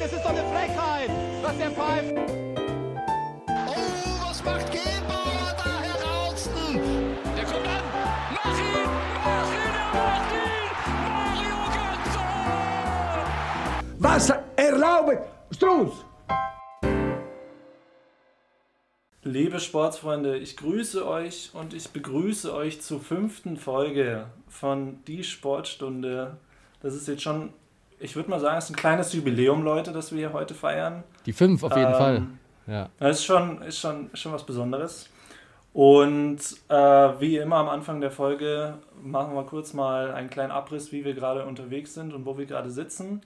Es ist doch eine Frechheit, was der pfeift. Oh, was macht Gebauer da heraus? Der kommt an. Mach ihn! Mach ihn! Er macht ihn! Mario Götze! Was erlaubt Strunz? Liebe Sportsfreunde, ich grüße euch und ich begrüße euch zur fünften Folge von Die Sportstunde. Das ist jetzt schon, ich würde mal sagen, es ist ein kleines Jubiläum, Leute, das wir hier heute feiern. Die fünf auf jeden Ähm, Fall. Ja. Das ist schon, ist schon, schon was Besonderes. Und äh, wie immer am Anfang der Folge machen wir kurz mal einen kleinen Abriss, wie wir gerade unterwegs sind und wo wir gerade sitzen.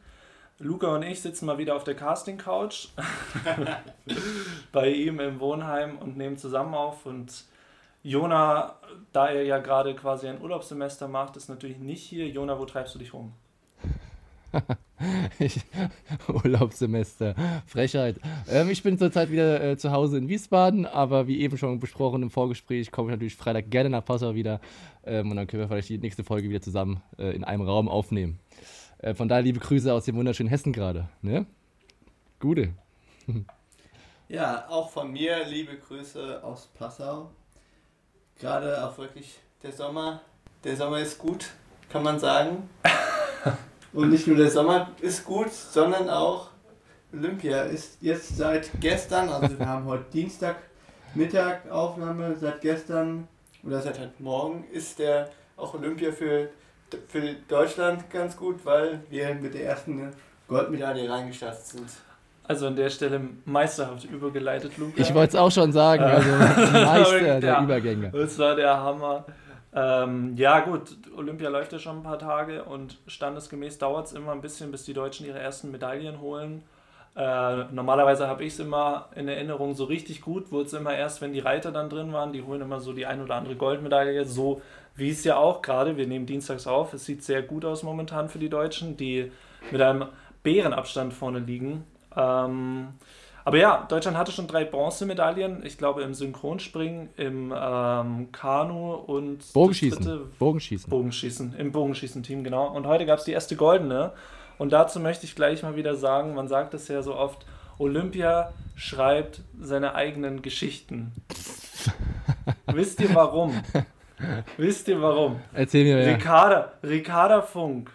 Luca und ich sitzen mal wieder auf der Casting-Couch bei ihm im Wohnheim und nehmen zusammen auf. Und Jona, da er ja gerade quasi ein Urlaubssemester macht, ist natürlich nicht hier. Jona, wo treibst du dich rum? Ich, Urlaubssemester, Frechheit. Ähm, ich bin zurzeit wieder äh, zu Hause in Wiesbaden, aber wie eben schon besprochen im Vorgespräch, komme ich natürlich Freitag gerne nach Passau wieder ähm, und dann können wir vielleicht die nächste Folge wieder zusammen äh, in einem Raum aufnehmen. Äh, von daher liebe Grüße aus dem wunderschönen Hessen gerade. Ne? Gute. Ja, auch von mir liebe Grüße aus Passau. Gerade auch wirklich der Sommer. Der Sommer ist gut, kann man sagen. Und nicht nur der Sommer ist gut, sondern auch Olympia ist jetzt seit gestern, also wir haben heute Dienstag Mittag Aufnahme, seit gestern oder seit heute Morgen ist der auch Olympia für, für Deutschland ganz gut, weil wir mit der ersten Goldmedaille reingestartet sind. Also an der Stelle meisterhaft übergeleitet, Luca. Ich wollte es auch schon sagen, also Meister der Ja. Übergänge. Das war der Hammer. Ähm, ja gut, Olympia läuft ja schon ein paar Tage und standesgemäß dauert es immer ein bisschen, bis die Deutschen ihre ersten Medaillen holen. Äh, normalerweise habe ich es immer in Erinnerung, so richtig gut wurde es immer erst, wenn die Reiter dann drin waren. Die holen immer so die ein oder andere Goldmedaille, so wie es ja auch gerade, wir nehmen dienstags auf, es sieht sehr gut aus momentan für die Deutschen, die mit einem Bärenabstand vorne liegen. Ähm, aber ja, Deutschland hatte schon drei Bronzemedaillen. Ich glaube im Synchronspringen, im ähm, Kanu und Bogenschießen. dritte Bogenschießen. Bogenschießen, im Bogenschießen-Team, genau. Und heute gab es die erste goldene. Und dazu möchte ich gleich mal wieder sagen, man sagt es ja so oft, Olympia schreibt seine eigenen Geschichten. Wisst ihr warum? Wisst ihr warum? Erzähl mir mehr. Ricarda, Ricarda Funk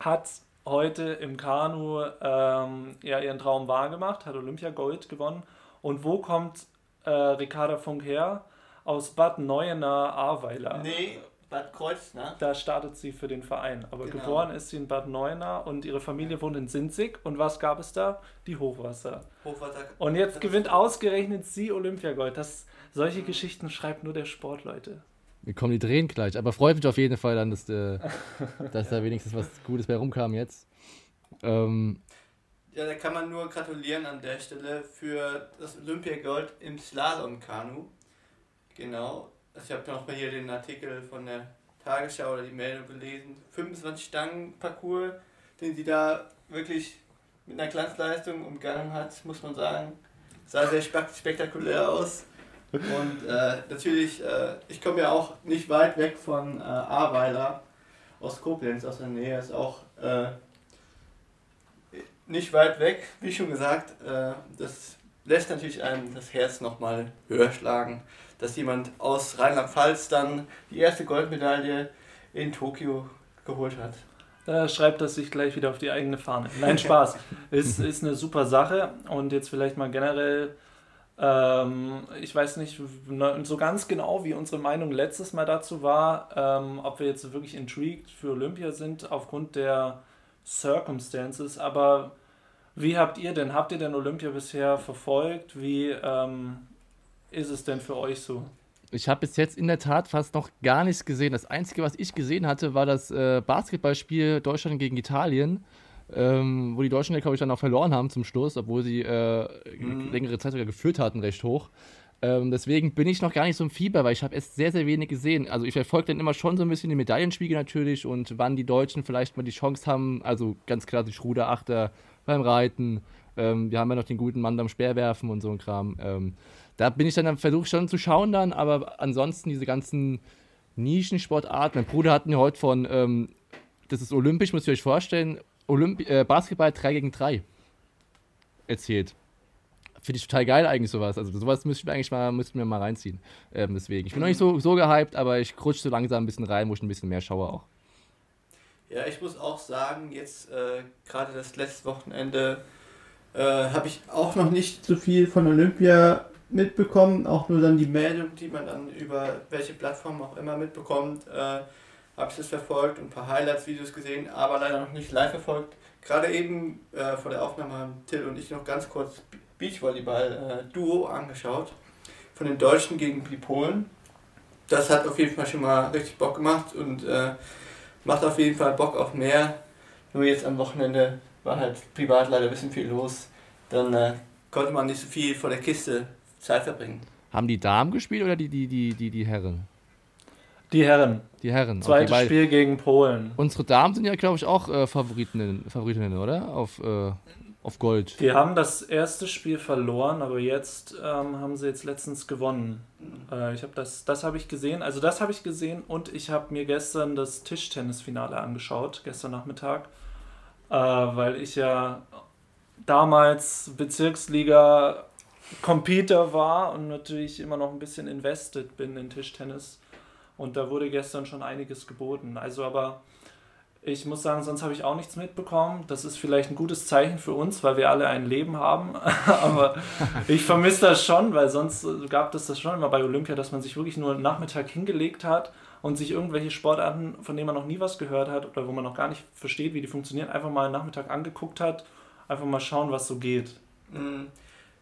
hat heute im Kanu ähm, ja, ihren Traum wahrgemacht, hat Olympia Gold gewonnen. Und wo kommt äh, Ricarda Funk her? Aus Bad Neuenahr, Ahrweiler. Nee, Bad Kreuznach. Da startet sie für den Verein. Aber Genau. geboren ist sie in Bad Neuenahr und ihre Familie wohnt in Sinzig. Und was gab es da? Die Hochwasser. Hochwasser. Und jetzt gewinnt ausgerechnet sie Olympiagold. Das, solche Geschichten schreibt nur der Sport, Leute. Mir kommen die Tränen gleich. Aber freut mich auf jeden Fall dann, dass, äh, dass da wenigstens was Gutes bei rumkam jetzt. Ähm, Ja, da kann man nur gratulieren an der Stelle für das Olympiagold im Slalom-Kanu. Genau. Also ich habe noch mal hier den Artikel von der Tagesschau oder die Meldung gelesen. 25 Stangen Parcours, den sie da wirklich mit einer Glanzleistung umgangen hat, muss man sagen. Sah sehr spek spektakulär aus. Und äh, natürlich, äh, ich komme ja auch nicht weit weg von äh, Ahrweiler aus Koblenz, aus der Nähe, ist auch äh, nicht weit weg, wie schon gesagt. Äh, das lässt natürlich einem das Herz nochmal höher schlagen, dass jemand aus Rheinland-Pfalz dann die erste Goldmedaille in Tokio geholt hat. Da schreibt er sich gleich wieder auf die eigene Fahne. Nein, Spaß. ist, ist eine super Sache. Und jetzt vielleicht mal generell, ähm, ich weiß nicht ne- so ganz genau, wie unsere Meinung letztes Mal dazu war, ähm, ob wir jetzt wirklich intrigued für Olympia sind aufgrund der Circumstances. Aber wie habt ihr denn? Habt ihr denn Olympia bisher verfolgt? Wie ähm, ist es denn für euch so? Ich habe bis jetzt in der Tat fast noch gar nichts gesehen. Das Einzige, was ich gesehen hatte, war das äh, Basketballspiel Deutschland gegen Italien, ähm, wo die Deutschen, glaube ich, dann auch verloren haben zum Schluss, obwohl sie äh, längere Zeit sogar geführt hatten, recht hoch. Ähm, deswegen bin ich noch gar nicht so im Fieber, weil ich habe erst sehr, sehr wenig gesehen. Also ich verfolge dann immer schon so ein bisschen die Medaillenspiegel natürlich und wann die Deutschen vielleicht mal die Chance haben, also ganz klassisch Ruderachter beim Reiten. Ähm, wir haben ja noch den guten Mann beim Speerwerfen und so ein Kram. Ähm, da bin ich dann versucht schon zu schauen dann, aber ansonsten diese ganzen Nischensportarten. Mein Bruder hat mir heute von, ähm, das ist olympisch, müsst ihr euch vorstellen, Olympi äh, Basketball 3 gegen 3. erzählt. Finde ich total geil eigentlich sowas. Also sowas müsste ich eigentlich mal, müsste ich mir mal reinziehen. Ähm, deswegen. Ich bin noch nicht so, so gehypt, aber ich rutsche so langsam ein bisschen rein, wo ich ein bisschen mehr schaue auch. Ja, ich muss auch sagen, jetzt äh, gerade das letzte Wochenende äh, habe ich auch noch nicht so viel von Olympia mitbekommen, auch nur dann die Meldung, die man dann über welche Plattform auch immer mitbekommt, äh, habe ich das verfolgt und ein paar Highlights-Videos gesehen, aber leider noch nicht live verfolgt. Gerade eben äh, vor der Aufnahme haben Till und ich noch ganz kurz Beachvolleyball-Duo angeschaut von den Deutschen gegen die Polen. Das hat auf jeden Fall schon mal richtig Bock gemacht und äh, macht auf jeden Fall Bock auf mehr. Nur jetzt am Wochenende war halt privat leider ein bisschen viel los. Dann äh, konnte man nicht so viel vor der Kiste Zeit verbringen. Haben die Damen gespielt oder die, die, die, die, die Herren? Die Herren. Die Herren. Zweites okay, Spiel gegen Polen. Unsere Damen sind ja, glaube ich, auch äh, Favoritinnen, Favoritinnen, oder? Auf, äh, auf Gold. Die haben das erste Spiel verloren, aber jetzt ähm, haben sie jetzt letztens gewonnen. Äh, ich habe das, das habe ich gesehen. Also das habe ich gesehen und ich habe mir gestern das Tischtennisfinale angeschaut, gestern Nachmittag, äh, weil ich ja damals Bezirksliga Competer war und natürlich immer noch ein bisschen invested bin in Tischtennis. Und da wurde gestern schon einiges geboten. Also aber ich muss sagen, sonst habe ich auch nichts mitbekommen. Das ist vielleicht ein gutes Zeichen für uns, weil wir alle ein Leben haben. aber ich vermisse das schon, weil sonst gab es das schon immer bei Olympia, dass man sich wirklich nur einen Nachmittag hingelegt hat und sich irgendwelche Sportarten, von denen man noch nie was gehört hat oder wo man noch gar nicht versteht, wie die funktionieren, einfach mal einen Nachmittag angeguckt hat, einfach mal schauen, was so geht. Mhm.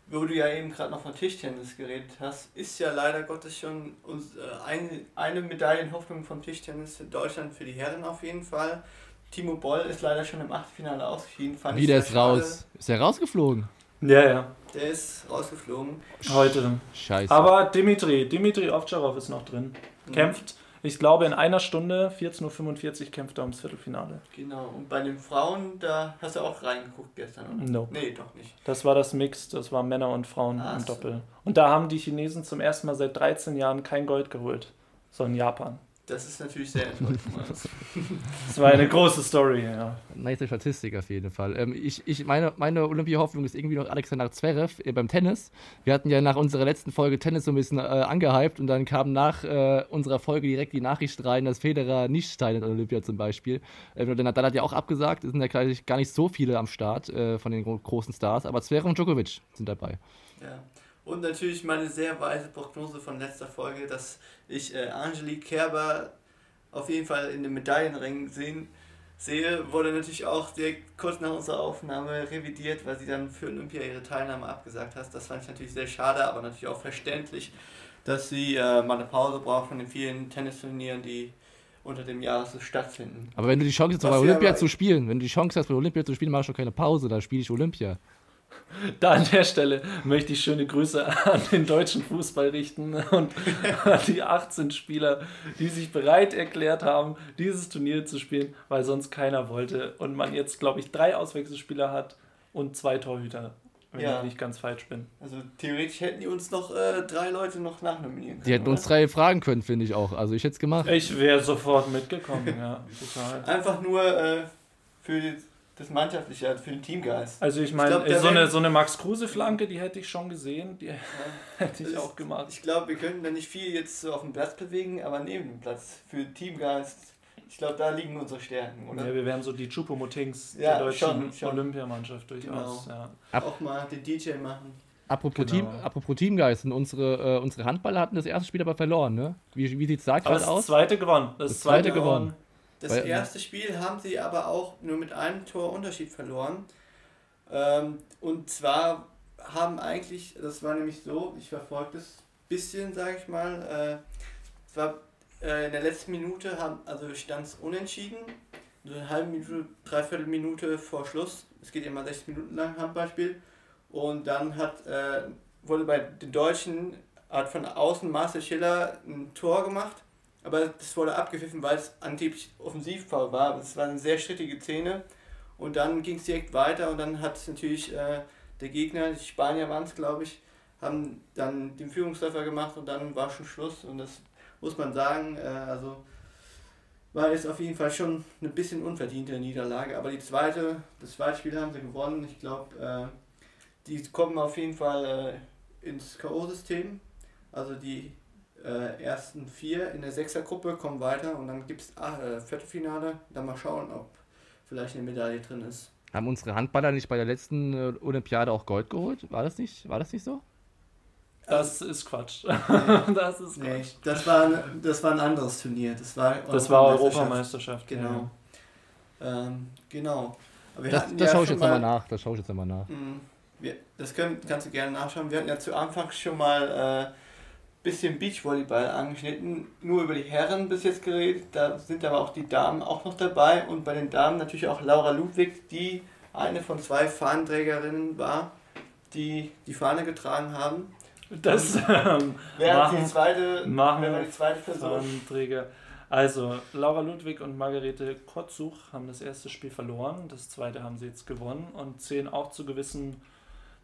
Wo du ja eben gerade noch von Tischtennis geredet hast, ist ja leider Gottes schon uns, äh, eine, eine Medaillenhoffnung vom Tischtennis in Deutschland für die Herren auf jeden Fall. Timo Boll ist leider schon im Achtelfinale ausgeschieden. Fand Wie, ich der ist schade. raus. Ist der rausgeflogen? Ja, ja, Der ist rausgeflogen. heute. Scheiße. Aber Dimitri, Dimitri Ovtcharov ist noch drin. Kämpft, ich glaube, in einer Stunde, 14.45 Uhr, kämpft er ums Viertelfinale. Genau. Und bei den Frauen, da hast du auch reingeguckt gestern, oder? Nope. Nee, doch nicht. Das war das Mix, das war Männer und Frauen Ach im so. Doppel. Und da haben die Chinesen zum ersten Mal seit 13 Jahren kein Gold geholt, sondern Japan. Das ist natürlich sehr enttäuschend. Das war eine große Story, ja. Nice Statistik auf jeden Fall. Ähm, ich, ich, meine meine Olympia-Hoffnung ist irgendwie noch Alexander Zverev äh, beim Tennis. Wir hatten ja nach unserer letzten Folge Tennis so ein bisschen äh, angehypt und dann kam nach äh, unserer Folge direkt die Nachricht rein, dass Federer nicht teilnimmt an Olympia zum Beispiel. Ähm, der Nadal hat ja auch abgesagt, es sind ja gar nicht so viele am Start äh, von den gro großen Stars, aber Zverev und Djokovic sind dabei. Ja. Und natürlich meine sehr weise Prognose von letzter Folge, dass ich äh, Angelique Kerber auf jeden Fall in den Medaillenring sehen, sehe, wurde natürlich auch direkt kurz nach unserer Aufnahme revidiert, weil sie dann für Olympia ihre Teilnahme abgesagt hat. Das fand ich natürlich sehr schade, aber natürlich auch verständlich, dass sie äh, mal eine Pause braucht von den vielen Tennisturnieren, die unter dem Jahr so stattfinden. Aber wenn du die Chance hast, bei Olympia zu spielen, wenn du die Chance hast, bei Olympia zu spielen, machst du keine Pause, da spiele ich Olympia. Da an der Stelle möchte ich schöne Grüße an den deutschen Fußball richten und an die 18 Spieler, die sich bereit erklärt haben, dieses Turnier zu spielen, weil sonst keiner wollte und man jetzt, glaube ich, drei Auswechselspieler hat und zwei Torhüter, wenn Ja. ich nicht ganz falsch bin. Also theoretisch hätten die uns noch äh, drei Leute noch nachnominieren können. Die hätten uns oder? drei fragen können, finde ich auch. Also ich hätte es gemacht. Ich wäre sofort mitgekommen, ja, total. Einfach nur äh, für die- das Mannschaftliche, also für den Teamgeist. Also ich meine, so, eine, so eine Max-Kruse-Flanke, die hätte ich schon gesehen, die hätte ich auch gemacht. Ich glaube, wir könnten da nicht viel jetzt so auf dem Platz bewegen, aber neben dem Platz für den Teamgeist, ich glaube, da liegen unsere Stärken, oder? Ja, wir wären so die Chupomotings Ja, der deutschen schon, schon. Olympiamannschaft durchaus. Ja. Auch mal den DJ machen. Apropos, Genau. Team, apropos Teamgeist, und unsere, äh, unsere Handballer hatten das erste Spiel aber verloren, ne? Wie, wie sieht es da gerade das aus? zweite gewonnen. Das, Das zweite zweite gewonnen. gewonnen. Das Weil- erste Spiel haben sie aber auch nur mit einem Tor Unterschied verloren. Ähm, und zwar haben eigentlich, das war nämlich so, ich verfolge das ein bisschen, sage ich mal, äh, es war äh, in der letzten Minute, haben, also stand es unentschieden, so eine halbe Minute, dreiviertel Minute vor Schluss, es geht immer 60 Minuten lang Handballspiel, und dann hat, äh, wurde bei den Deutschen, hat von außen Marcel Schiller ein Tor gemacht, aber das wurde abgepfiffen, weil es angeblich Offensivfoul war. Es war eine sehr strittige Szene. Und dann ging es direkt weiter und dann hat natürlich äh, der Gegner, die Spanier waren es glaube ich, haben dann den Führungstreffer gemacht und dann war schon Schluss. Und das muss man sagen, äh, also war jetzt auf jeden Fall schon eine bisschen unverdiente Niederlage. Aber die zweite, das zweite Spiel haben sie gewonnen. Ich glaube, äh, die kommen auf jeden Fall äh, ins K.O.-System. Also die äh, ersten vier in der Sechsergruppe kommen weiter und dann gibt es äh, Viertelfinale. Dann mal schauen, ob vielleicht eine Medaille drin ist. Haben unsere Handballer nicht bei der letzten äh, Olympiade auch Gold geholt? War das nicht, war das nicht so? Das ist Quatsch. Nee. das ist Nee, Quatsch. das war, ein- das war ein anderes Turnier. Das war, Das war Europameisterschaft. Genau. Ähm, genau. Aber Das, das ja schaue ich jetzt nochmal nach. Das schaue ich jetzt nochmal nach. Mm, Wir, das können, kannst du gerne nachschauen. Wir hatten ja zu Anfang schon mal äh, bisschen Beachvolleyball angeschnitten, nur über die Herren bis jetzt geredet. Da sind aber auch die Damen auch noch dabei und bei den Damen natürlich auch Laura Ludwig, die eine von zwei Fahnenträgerinnen war, die die Fahne getragen haben. Das ähm, Wer Machen- die zweite, machen wer war die zweite Person? Fahnenträger. Also, Laura Ludwig und Margarete Kotzuch haben das erste Spiel verloren, das zweite haben sie jetzt gewonnen und zählen auch zu gewissen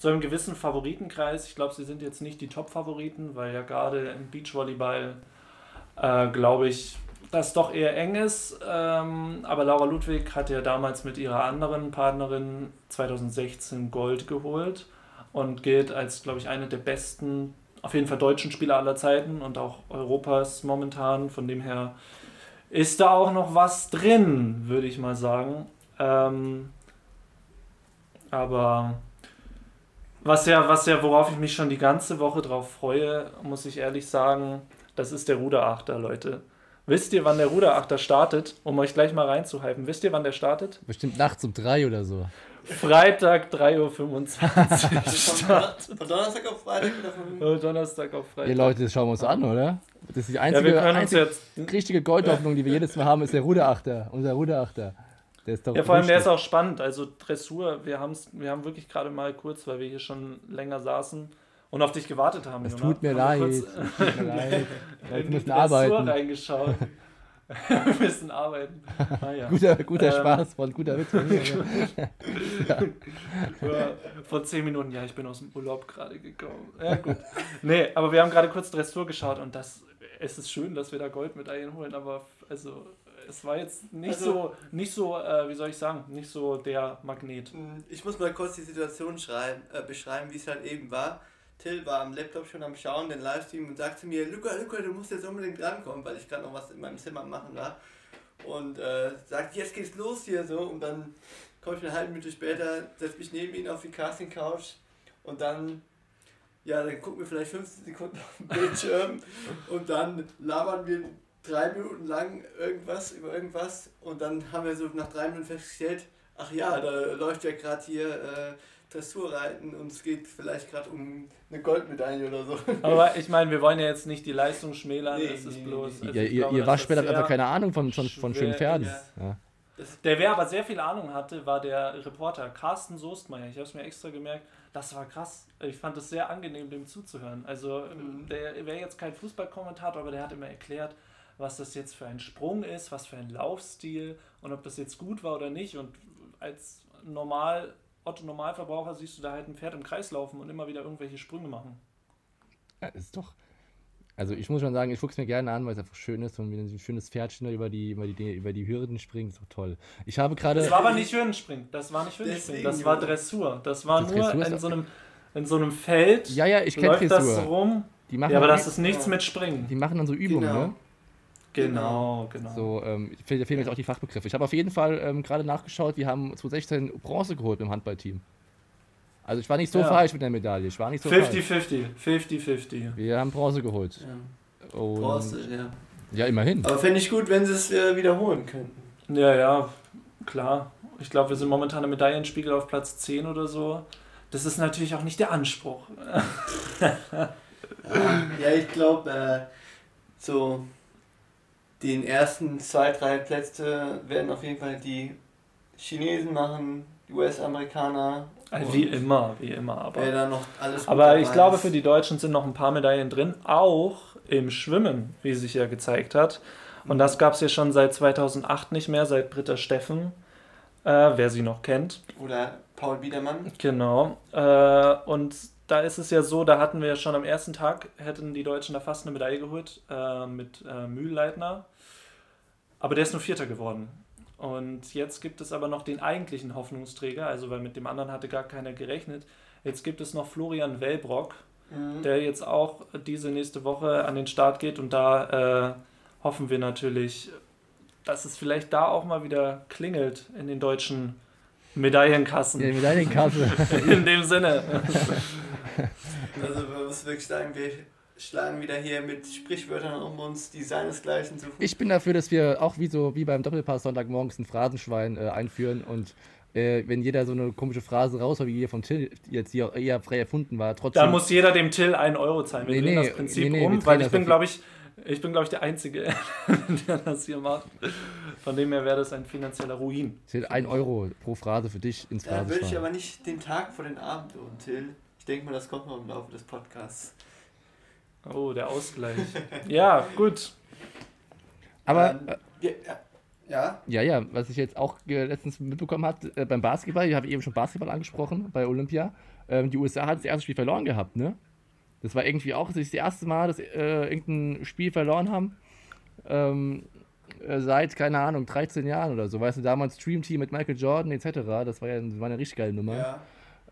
zu einem gewissen Favoritenkreis. Ich glaube, sie sind jetzt nicht die Top-Favoriten, weil ja gerade im Beachvolleyball, äh, glaube ich, das doch eher eng ist. Ähm, aber Laura Ludwig hat ja damals mit ihrer anderen Partnerin 2016 Gold geholt und gilt als, glaube ich, eine der besten, auf jeden Fall deutschen Spieler aller Zeiten und auch Europas momentan. Von dem her ist da auch noch was drin, würde ich mal sagen. Ähm, aber was ja, was ja, worauf ich mich schon die ganze Woche drauf freue, muss ich ehrlich sagen, das ist der Ruderachter, Leute. Wisst ihr, wann der Ruderachter startet? Um euch gleich mal reinzuhypen. Wisst ihr, wann der startet? Bestimmt nachts um drei oder so. Freitag 3.25 Uhr Von, Start. von Donnerstag auf Freitag oder von. Donnerstag auf Freitag. Ja, Leute, das schauen wir uns an, oder? Das ist die ja, einzige, uns einzige jetzt. richtige Goldhoffnung, die wir jedes Mal haben, ist der Ruderachter. Unser Ruderachter. Der ist doch Ja, vor allem der ist auch spannend. Also Dressur, wir, haben's, wir haben wirklich gerade mal kurz, weil wir hier schon länger saßen und auf dich gewartet haben. Es tut mir wir leid. kurz tut mir leid. die müssen Dressur arbeiten. reingeschaut. wir müssen arbeiten. Ah, ja. Guter, guter Ähm. Spaß, von guter Witz. Ja, vor zehn Minuten, ja, ich bin aus dem Urlaub gerade gekommen. Ja, gut. Nee, aber wir haben gerade kurz Dressur geschaut und das, es ist schön, dass wir da Goldmedaillen holen, aber also es war jetzt nicht Also- so, nicht so, äh, wie soll ich sagen, nicht so der Magnet. Mm, Ich muss mal kurz die Situation schreiben, äh, beschreiben, wie es halt eben war. Till war am Laptop schon am Schauen, den Livestream, und sagte mir, Luca, Luca, du musst jetzt unbedingt rankommen, weil ich gerade noch was in meinem Zimmer machen war. Und äh, sagt, jetzt geht's los hier so. Und dann komme ich eine halbe Minute später, setze mich neben ihn auf die Casting-Couch und dann, ja, dann gucken wir vielleicht 15 Sekunden auf den Bildschirm und dann labern wir drei Minuten lang irgendwas über irgendwas und dann haben wir so nach drei Minuten festgestellt, ach ja, da läuft ja gerade hier äh, Dressurreiten und es geht vielleicht gerade um eine Goldmedaille oder so. Aber ich meine, wir wollen ja jetzt nicht die Leistung schmälern, Nee, es ist nee, bloß. nee. also Ja, ihr, glaube, ihr Waschbär hat einfach keine Ahnung von, von, von schönen Pferden. ist. Ja. Der, wer aber sehr viel Ahnung hatte, war der Reporter Carsten Soestmeier. Ich habe es mir extra gemerkt. Das war krass. Ich fand es sehr angenehm, dem zuzuhören. Also, Mhm. der wäre jetzt kein Fußballkommentator, aber der hat immer erklärt, was das jetzt für ein Sprung ist, was für ein Laufstil und ob das jetzt gut war oder nicht. Und als normal, Otto Normalverbraucher siehst du da halt ein Pferd im Kreis laufen und immer wieder irgendwelche Sprünge machen. Ja, ist doch. Also ich muss schon sagen, ich gucke es mir gerne an, weil es einfach schön ist und wie ein schönes Pferdchen da über die, über die, über die Hürden springt, ist doch toll. Ich habe gerade. Das war aber nicht Hürdenspringen. Das war nicht Hürdenspringen. Das war. Dressur. Das war Das nur Dressur in so, einem, in so einem Feld. Ja, ja, ich kenne läuft das Dressur. rum. Die machen, Ja, aber das ist nichts mit Springen. die machen dann so Übungen, Genau. ne? Genau, genau. So, ähm, fehlen jetzt auch die Fachbegriffe. Ich habe auf jeden Fall ähm, gerade nachgeschaut, wir haben 2016 Bronze geholt im Handballteam. Also ich war nicht so Ja. falsch mit der Medaille. Ich war nicht so falsch. 50-50. 50-50. Wir haben Bronze geholt. Ja, Und, Bronze, ja. Ja, immerhin. Aber fände ich gut, wenn sie es äh, wiederholen könnten. Ja, ja, klar. Ich glaube, wir sind momentan im Medaillenspiegel auf Platz 10 oder so. Das ist natürlich auch nicht der Anspruch. Ja, ich glaube, äh, so den ersten zwei, drei Plätze werden auf jeden Fall die Chinesen machen, die US-Amerikaner. Also wie immer, wie immer. Aber, Wer da noch alles aber ich glaube, für die Deutschen sind noch ein paar Medaillen drin. Auch im Schwimmen, wie sich ja gezeigt hat. Und das gab es ja schon seit 2008 nicht mehr, seit Britta Steffen, äh, wer sie noch kennt. Oder Paul Biedermann. Genau. Äh, und da ist es ja so, da hatten wir ja schon am ersten Tag, hätten die Deutschen da fast eine Medaille geholt äh, mit äh, Mühlleitner. Aber der ist nur Vierter geworden. Und jetzt gibt es aber noch den eigentlichen Hoffnungsträger, also weil mit dem anderen hatte gar keiner gerechnet. Jetzt gibt es noch Florian Wellbrock, Mhm. der jetzt auch diese nächste Woche an den Start geht und da äh, hoffen wir natürlich, dass es vielleicht da auch mal wieder klingelt in den deutschen Medaillenkassen. Ja, mit deinen Kasse. In dem Sinne. Also man muss wirklich sagen, wir schlagen wieder hier mit Sprichwörtern um uns, die seinesgleichen suchen. Ich bin dafür, dass wir auch wie so wie beim Doppelpass Sonntagmorgens ein Phrasenschwein äh, einführen und äh, wenn jeder so eine komische Phrase raushaut, wie hier von Till jetzt hier eher frei erfunden war, trotzdem. Da muss jeder dem Till einen Euro zahlen. Wir Nee, drehen nee, das Prinzip nee, nee, um, weil ich bin, glaube ich, ich bin, glaube ich, der Einzige, der das hier macht. Von dem her wäre das ein finanzieller Ruin. Till, ein Euro pro Phrase für dich ins Da will ich aber nicht den Tag vor den Abend tun, Till. Ich denke mal, das kommt noch im Laufe des Podcasts. Oh, der Ausgleich. ja, gut. Aber Ähm, äh, ja, ja. ja, was ich jetzt auch äh, letztens mitbekommen habe, äh, beim Basketball, ich habe eben schon Basketball angesprochen, bei Olympia, ähm, die USA hat das erste Spiel verloren gehabt, ne? Das war irgendwie auch das erste Mal, dass äh, irgendein Spiel verloren haben. Ähm, äh, seit, keine Ahnung, 13 Jahren oder so. Weißt du, damals Stream Team mit Michael Jordan etc. Das war ja das war eine richtig geile Nummer. ja.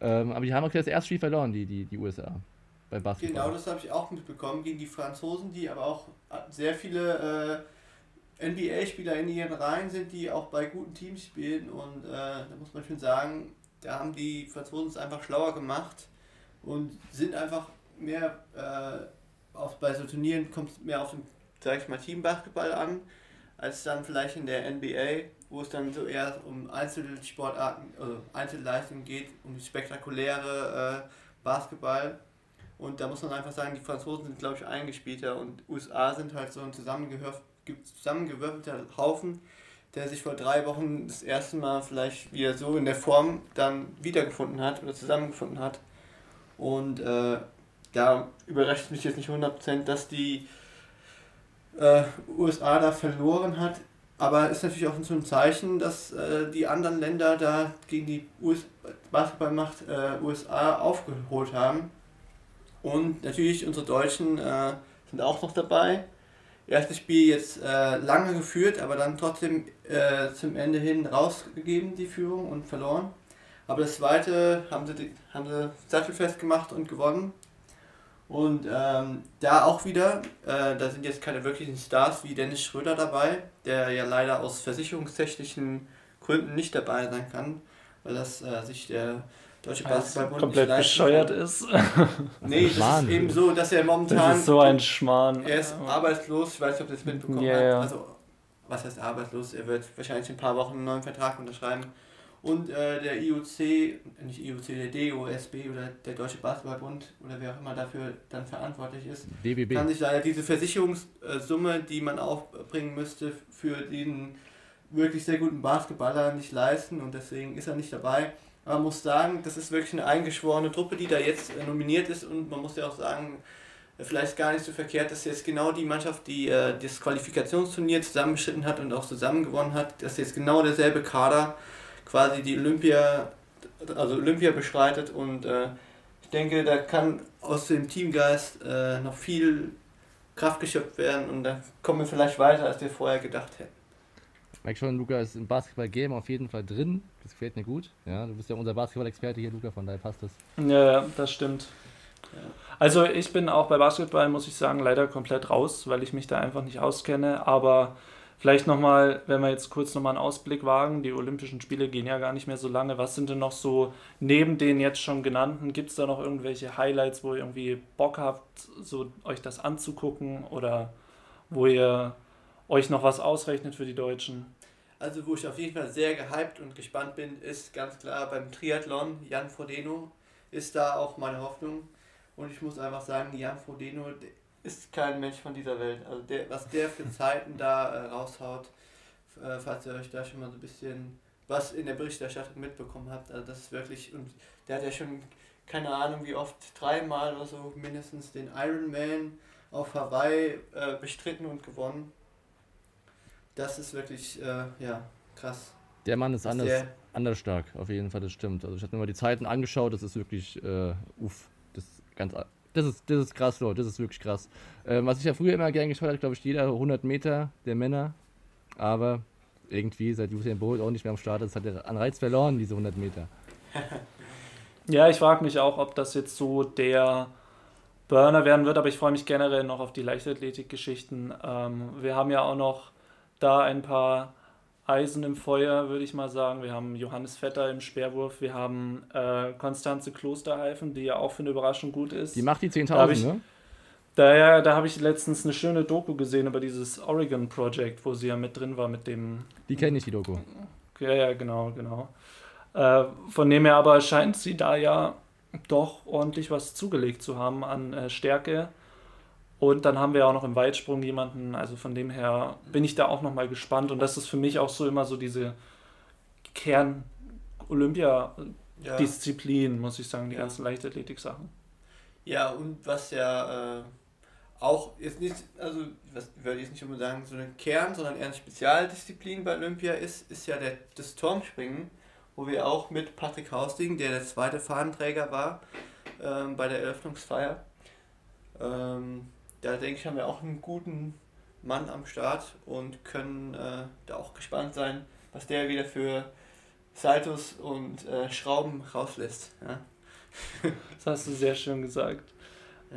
Ähm, aber die haben auch das erste Spiel verloren, die, die, die USA. Beim Basketball. Genau, das habe ich auch mitbekommen gegen die Franzosen, die aber auch sehr viele äh, NBA-Spieler in ihren Reihen sind, die auch bei guten Teams spielen. Und äh, da muss man schon sagen, da haben die Franzosen es einfach schlauer gemacht und sind einfach mehr äh, auf, bei so Turnieren kommt es mehr auf den, sag ich mal, Teambasketball an, als dann vielleicht in der NBA, wo es dann so eher um Einzelsportarten, also Einzelleistungen geht, um spektakuläre äh, Basketball. Und da muss man einfach sagen, die Franzosen sind, glaube ich, eingespielter und USA sind halt so ein zusammengewürfelter Haufen, der sich vor drei Wochen das erste Mal vielleicht wieder so in der Form dann wiedergefunden hat oder zusammengefunden hat. Und äh, da überrascht mich jetzt nicht 100%, dass die äh, USA da verloren hat. Aber ist natürlich auch so ein Zeichen, dass äh, die anderen Länder da gegen die US Basketballmacht äh, USA aufgeholt haben. Und natürlich unsere Deutschen äh, sind auch noch dabei. Erstes Spiel jetzt äh, lange geführt, aber dann trotzdem äh, zum Ende hin rausgegeben, die Führung und verloren. Aber das zweite haben sie, haben sie sattelfest gemacht und gewonnen. Und ähm, da auch wieder, äh, da sind jetzt keine wirklichen Stars wie Dennis Schröder dabei, der ja leider aus versicherungstechnischen Gründen nicht dabei sein kann, weil das äh, sich der Deutsche Basketballbund komplett nicht leisten bescheuert kann. ist. Nee, das Schmarrn. ist eben so, dass er momentan. Das ist so ein Schmarrn. Er ist arbeitslos, ich weiß nicht, ob das mitbekommen Ja, hast. ja. Also, was heißt arbeitslos? Er wird wahrscheinlich in ein paar Wochen einen neuen Vertrag unterschreiben. Und äh, der IOC, nicht IOC, der DOSB oder der Deutsche Basketballbund oder wer auch immer dafür dann verantwortlich ist, DBB. kann sich leider diese Versicherungssumme, die man aufbringen müsste, für den wirklich sehr guten Basketballer nicht leisten und deswegen ist er nicht dabei. Man muss sagen, das ist wirklich eine eingeschworene Truppe, die da jetzt äh, nominiert ist und man muss ja auch sagen, äh, vielleicht gar nicht so verkehrt, dass jetzt genau die Mannschaft, die äh, das Qualifikationsturnier zusammengeschritten hat und auch zusammen gewonnen hat, dass jetzt genau derselbe Kader quasi die Olympia, also Olympia bestreitet und äh, ich denke, da kann aus dem Teamgeist äh, noch viel Kraft geschöpft werden und da kommen wir vielleicht weiter, als wir vorher gedacht hätten. Merk schon, Luca ist im Basketball-Game auf jeden Fall drin. Das gefällt mir gut. Ja, du bist ja unser Basketball-Experte hier, Luca, von daher passt das. Ja, ja, das stimmt. Also ich bin auch bei Basketball, muss ich sagen, leider komplett raus, weil ich mich da einfach nicht auskenne. Aber vielleicht nochmal, wenn wir jetzt kurz nochmal einen Ausblick wagen, die Olympischen Spiele gehen ja gar nicht mehr so lange. Was sind denn noch so neben den jetzt schon genannten, gibt es da noch irgendwelche Highlights, wo ihr irgendwie Bock habt, so euch das anzugucken oder wo ihr euch noch was ausrechnet für die Deutschen? Also wo ich auf jeden Fall sehr gehypt und gespannt bin, ist ganz klar beim Triathlon. Jan Frodeno ist da auch meine Hoffnung. Und ich muss einfach sagen, Jan Frodeno ist kein Mensch von dieser Welt. Also der, was der für Zeiten da äh, raushaut, äh, falls ihr euch da schon mal so ein bisschen was in der Berichterstattung mitbekommen habt, also das ist wirklich, und der hat ja schon, keine Ahnung wie oft, dreimal oder so mindestens den Ironman auf Hawaii äh, bestritten und gewonnen. Das ist wirklich, äh, ja, krass. Der Mann ist anders, der- anders stark, auf jeden Fall, das stimmt. Also ich habe mir mal die Zeiten angeschaut, das ist wirklich, äh, uff, das ist ganz, das ist, das ist krass, Leute, das ist wirklich krass. Ähm, was ich ja früher immer gern geschaut habe, glaube ich, jeder 100 Meter der Männer, aber irgendwie, seit Usain Bolt auch nicht mehr am Start ist, hat er an Reiz verloren, diese 100 Meter. Ja, ich frage mich auch, ob das jetzt so der Burner werden wird, aber ich freue mich generell noch auf die Leichtathletik-Geschichten. Ähm, wir haben ja auch noch da ein paar Eisen im Feuer, würde ich mal sagen. Wir haben Johannes Vetter im Speerwurf, wir haben äh, Konstanze Klosterhalfen, die ja auch für eine Überraschung gut ist. Die macht die Da hab 10.000, ich- ne? Da, ja, da habe ich letztens eine schöne Doku gesehen über dieses Oregon Project, wo sie ja mit drin war mit dem Die kenne ich, die Doku. Ja, ja, genau, genau. Äh, von dem her aber scheint sie da ja doch ordentlich was zugelegt zu haben an äh, Stärke. Und dann haben wir auch noch im Weitsprung jemanden, also von dem her bin ich da auch nochmal gespannt. Und das ist für mich auch so immer so diese Kern-Olympia-Disziplin, muss ich sagen, die Ja. ganzen Leichtathletik-Sachen. Ja, und was ja äh, auch jetzt nicht, also was würde ich jetzt nicht unbedingt sagen, so eine Kern, sondern eher eine Spezialdisziplin bei Olympia ist, ist ja der, das Turmspringen, wo wir auch mit Patrick Hausding, der der zweite Fahnenträger war, ähm, bei der Eröffnungsfeier. Ähm, da denke ich, haben wir auch einen guten Mann am Start und können äh, da auch gespannt sein, was der wieder für Saltos und äh, Schrauben rauslässt. Ja? Das hast du sehr schön gesagt.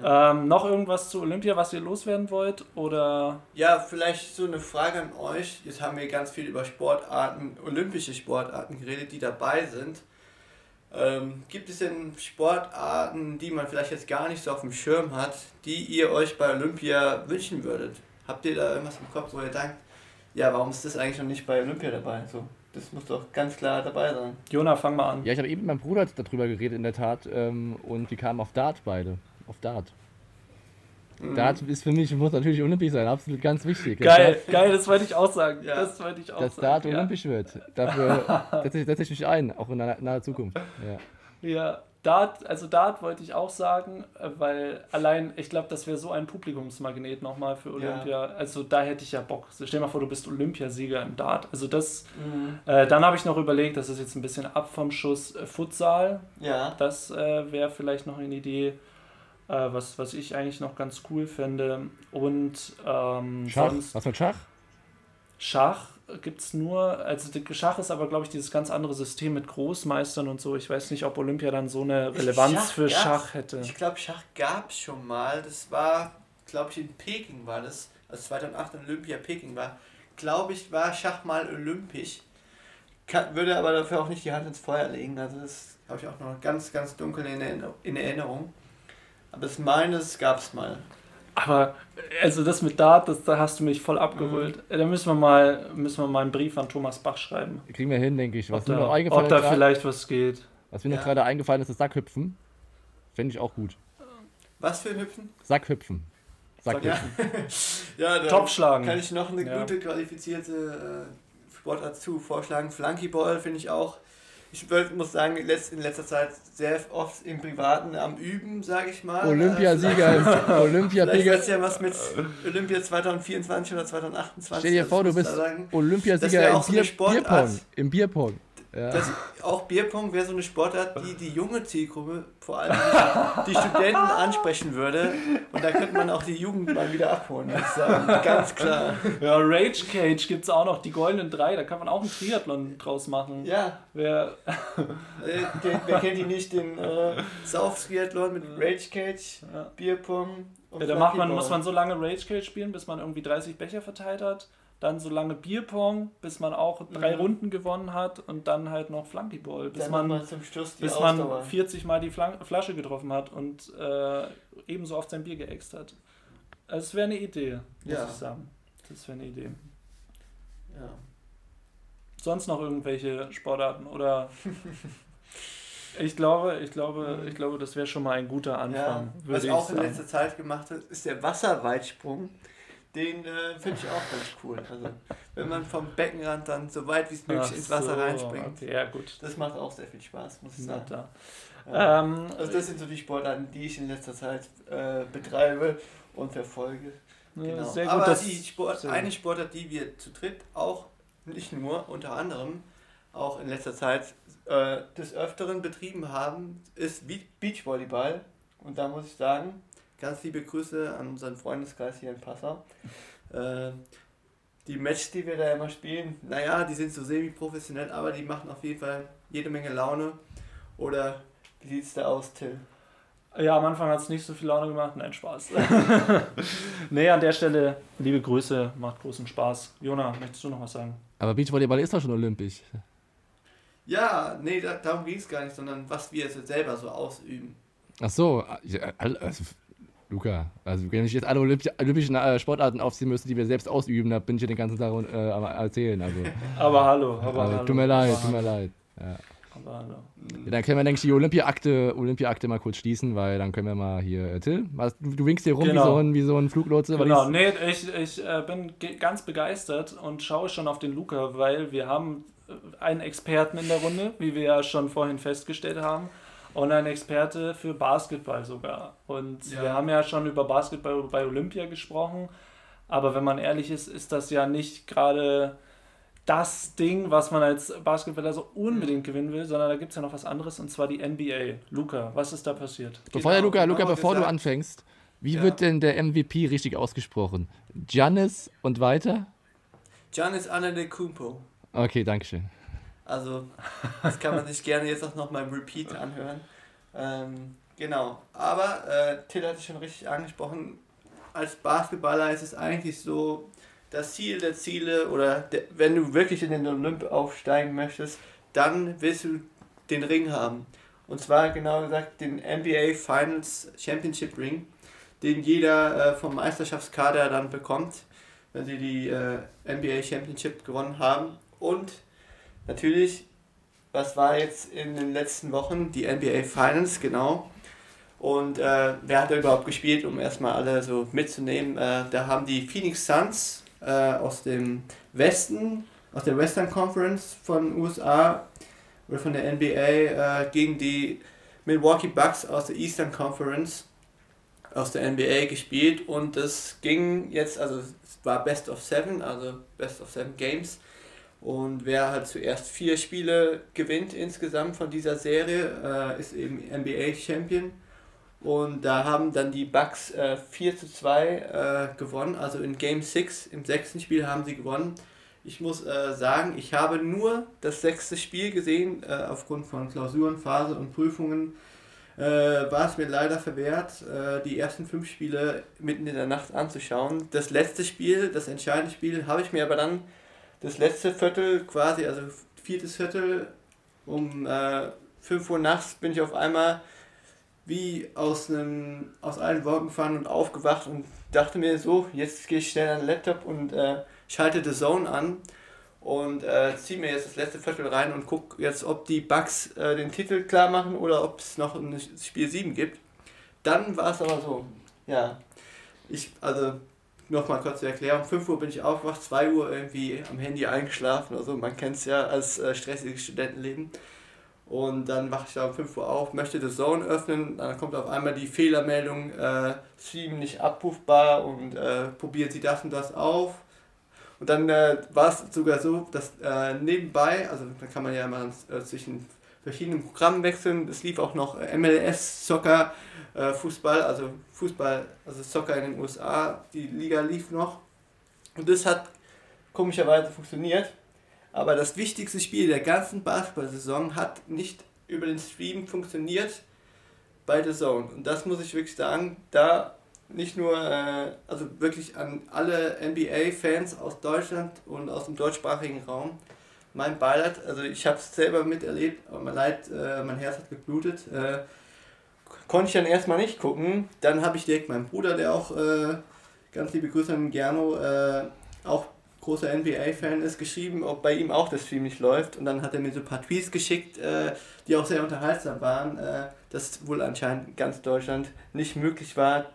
Ja. Ähm, noch irgendwas zu Olympia, was ihr loswerden wollt? Oder Ja, vielleicht so eine Frage an euch. Jetzt haben wir ganz viel über Sportarten, olympische Sportarten geredet, die dabei sind. Ähm, gibt es denn Sportarten, die man vielleicht jetzt gar nicht so auf dem Schirm hat, die ihr euch bei Olympia wünschen würdet? Habt ihr da irgendwas im Kopf, wo ihr denkt, ja, warum ist das eigentlich noch nicht bei Olympia dabei? So, das muss doch ganz klar dabei sein. Jona, fang mal an. Ja, ich habe eben mit meinem Bruder darüber geredet, in der Tat, ähm, und wir kamen auf Dart beide. Auf Dart. Mhm. Dart ist für mich, muss natürlich olympisch sein, absolut ganz wichtig. Geil, geil, das wollte ich auch sagen. Ja. Das wollte ich auch Dass sagen. Dart ja. olympisch wird. Dafür setze ich, setze ich mich ein, auch in naher, naher Zukunft. Ja. Ja, Dart, also Dart wollte ich auch sagen, weil allein, ich glaube, das wäre so ein Publikumsmagnet nochmal für Olympia. Also da hätte ich ja Bock. Stell dir mal vor, du bist Olympiasieger im Dart. Also das, Mhm. äh, dann habe ich noch überlegt, das ist jetzt ein bisschen ab vom Schuss, äh, Futsal. Ja, Das äh, wäre vielleicht noch eine Idee, äh, was, was ich eigentlich noch ganz cool fände. Und ähm, Schach? sonst Was mit Schach? Schach gibt es nur, also Schach ist aber, glaube ich, dieses ganz andere System mit Großmeistern und so. Ich weiß nicht, ob Olympia dann so eine Relevanz Schach für gab's. Schach hätte. ich glaube, Schach gab es schon mal. Das war, glaube ich, in Peking war das, als 2008 in Olympia Peking war. Glaube ich, war Schach mal olympisch. Kann, würde aber dafür auch nicht die Hand ins Feuer legen. Also das habe ich auch noch ganz, ganz dunkel in, Erinner- in Erinnerung. Aber das meines gab es mal. Aber also das mit Dart, das, da hast du mich voll abgeholt. Mhm. Da müssen wir mal, müssen wir mal einen Brief an Thomas Bach schreiben. Kriegen wir hin, denke ich. Was Ob mir noch da, eingefallen ob da grad- vielleicht was geht. was mir noch Ja. gerade eingefallen ist, ist Sackhüpfen. Fände ich auch gut. Was für ein Hüpfen? Sackhüpfen. Sackhüpfen. Ja, da Topfschlagen. kann ich noch eine Ja. gute qualifizierte äh, Sportart zu vorschlagen. Flunkyball finde ich auch. Ich muss sagen, in letz- in letzter Zeit sehr oft im Privaten am Üben, sage ich mal. Olympiasieger, ist- Vielleicht Olympiasieger. wird ja was mit Olympia 2024 oder 2028. Stell dir vor, du bist Olympiasieger im, Bier. Bierpong. Im Bierpong. Ja. Das, auch Bierpong wäre so eine Sportart, die die junge Zielgruppe, vor allem die, Studenten ansprechen würde. Und da könnte man auch die Jugend mal wieder abholen, würde ich sagen. Ganz klar. Ja, Rage Cage gibt es auch noch, die goldenen drei, da kann man auch einen Triathlon draus machen. Ja, Wer, äh, den, wer kennt die nicht? Den äh, Sauf-Triathlon mit Rage Cage, Ja. Bierpong und ja, da macht man, muss man so lange Rage Cage spielen, bis man irgendwie 30 Becher verteilt hat. Dann so lange Bierpong, bis man auch drei Mhm. Runden gewonnen hat. Und dann halt noch Flunkyball, bis Dann man bis Ausdauer. man 40 Mal die Flan Flasche getroffen hat und äh, ebenso oft sein Bier geäxt hat. Also es wäre eine Idee, muss Ja. ich sagen. Das wäre eine Idee. ja. Sonst noch irgendwelche Sportarten oder ich glaube, ich glaube, ich glaube, das wäre schon mal ein guter Ja, Anfang, was würde ich auch in sagen. letzter Zeit gemacht hat, ist der Wasserweitsprung. Den äh, finde ich auch ganz cool. Also, wenn man vom Beckenrand dann so weit wie es möglich Ach ins Wasser so, reinspringt. Okay, ja gut. Das macht auch sehr viel Spaß, muss ich sagen. da. Ja. Ähm, Also das sind so die Sportarten, die ich in letzter Zeit äh, betreibe und verfolge. Genau. Sehr gut, Aber die Sport, eine. Sportart, die wir zu dritt auch, nicht nur, unter anderem, auch in letzter Zeit äh, des Öfteren betrieben haben, ist Be- Beachvolleyball. Und da muss ich sagen, ganz liebe Grüße an unseren Freundeskreis hier in Passau. Äh, die Matches, die wir da immer spielen, naja, die sind so semi-professionell, aber die machen auf jeden Fall jede Menge Laune. Oder wie sieht es da aus, Till? Ja, am Anfang hat es nicht so viel Laune gemacht. Nein, Spaß. nee, an der Stelle, liebe Grüße, macht großen Spaß. Jona, möchtest du noch was sagen? Aber Beachvolleyball ist doch schon olympisch. Ja, nee, da, darum ging es gar nicht, sondern was wir jetzt selber so ausüben. Ach so, ja, also, Luca, also wenn ich jetzt alle Olympi olympischen äh, Sportarten aufziehen müsste, die wir selbst ausüben, da bin ich ja den ganzen Tag äh, am erzählen. Also, aber hallo, aber also, hallo. Tut mir leid, tut mir leid. Ja. Aber hallo. Ja, dann können wir, denke ich, die Olympia-Akte Olympia mal kurz schließen, weil dann können wir mal hier, äh, Till, was, du, du winkst hier rum Genau. wie, so ein, wie so ein Fluglotse. Genau, nee, ich, ich äh, bin ganz begeistert und schaue schon auf den Luca, weil wir haben äh, einen Experten in der Runde, wie wir ja schon vorhin festgestellt haben, und einen Experte für Basketball sogar. Und Ja. wir haben ja schon über Basketball bei Olympia gesprochen, aber wenn man ehrlich ist, ist das ja nicht gerade das Ding, was man als Basketballer so unbedingt gewinnen will, sondern da gibt es ja noch was anderes und zwar die NBA. Luca, was ist da passiert? Bevor Genau, Luca, Luca, genau bevor du gesagt. anfängst, wie Ja. wird denn der MVP richtig ausgesprochen? Giannis und weiter? Giannis Antetokounmpo. Okay, dankeschön. Also, das kann man sich gerne jetzt auch nochmal im Repeat anhören. Ähm, genau. Aber äh, Till hat es schon richtig angesprochen. Als Basketballer ist es eigentlich so, das Ziel der Ziele oder der, wenn du wirklich in den Olymp aufsteigen möchtest, dann willst du den Ring haben. Und zwar genau gesagt den NBA Finals Championship Ring, den jeder äh, vom Meisterschaftskader dann bekommt, wenn sie die äh, NBA Championship gewonnen haben. Und natürlich, was war jetzt in den letzten Wochen? Die NBA Finals, genau. Und äh, wer hat da überhaupt gespielt, um erstmal alle so mitzunehmen? Äh, da haben die Phoenix Suns äh, aus dem Westen, aus der Western Conference von USA oder von der NBA äh, gegen die Milwaukee Bucks aus der Eastern Conference aus der NBA gespielt und es ging jetzt, also es war Best of Seven, also Best of Seven Games und wer halt zuerst vier Spiele gewinnt insgesamt von dieser Serie, äh, ist eben NBA Champion. Und da haben dann die Bucks äh, 4 zu 2 äh, gewonnen. Also in Game 6, im sechsten Spiel haben sie gewonnen. Ich muss äh, sagen, ich habe nur das sechste Spiel gesehen, äh, aufgrund von Klausurenphase und Prüfungen. Äh, war es mir leider verwehrt, äh, die ersten fünf Spiele mitten in der Nacht anzuschauen. Das letzte Spiel, das entscheidende Spiel, habe ich mir aber dann das letzte Viertel quasi, also viertes Viertel, um äh, 5 Uhr nachts bin ich auf einmal wie aus, einem, aus allen Wolken gefahren und aufgewacht und dachte mir so, jetzt gehe ich schnell an den Laptop und äh, schalte The Zone an und äh, ziehe mir jetzt das letzte Viertel rein und gucke jetzt, ob die Bugs äh, den Titel klar machen oder ob es noch ein Spiel 7 gibt. Dann war es aber so, ja, ich, also nochmal kurz zur Erklärung, 5 Uhr bin ich aufgewacht, 2 Uhr irgendwie am Handy eingeschlafen oder so, man kennt es ja als äh, stressiges Studentenleben. Und dann wache ich da um 5 Uhr auf, möchte The Zone öffnen, dann kommt auf einmal die Fehlermeldung, äh, Stream nicht abrufbar und äh, probieren Sie das und das auf. Und dann äh, war es sogar so, dass äh, nebenbei, also da kann man ja mal äh, zwischen verschiedenen Programmen wechseln, es lief auch noch äh, MLS, Soccer, äh, Fußball, also Fußball, also Soccer in den USA, die Liga lief noch. Und das hat komischerweise funktioniert. Aber das wichtigste Spiel der ganzen Basketball-Saison hat nicht über den Stream funktioniert bei The Zone. Und das muss ich wirklich sagen, da nicht nur, äh, also wirklich an alle NBA-Fans aus Deutschland und aus dem deutschsprachigen Raum, mein Beileid, also ich habe es selber miterlebt, aber mein Leid, äh, mein Herz hat geblutet. Äh, konnte ich dann erstmal nicht gucken. Dann habe ich direkt meinen Bruder, der auch äh, ganz liebe Grüße an Gerno, äh, auch großer NBA-Fan ist, geschrieben, ob bei ihm auch der Stream nicht läuft. Und dann hat er mir so ein paar Tweets geschickt, äh, die auch sehr unterhaltsam waren, äh, dass wohl anscheinend in ganz Deutschland nicht möglich war,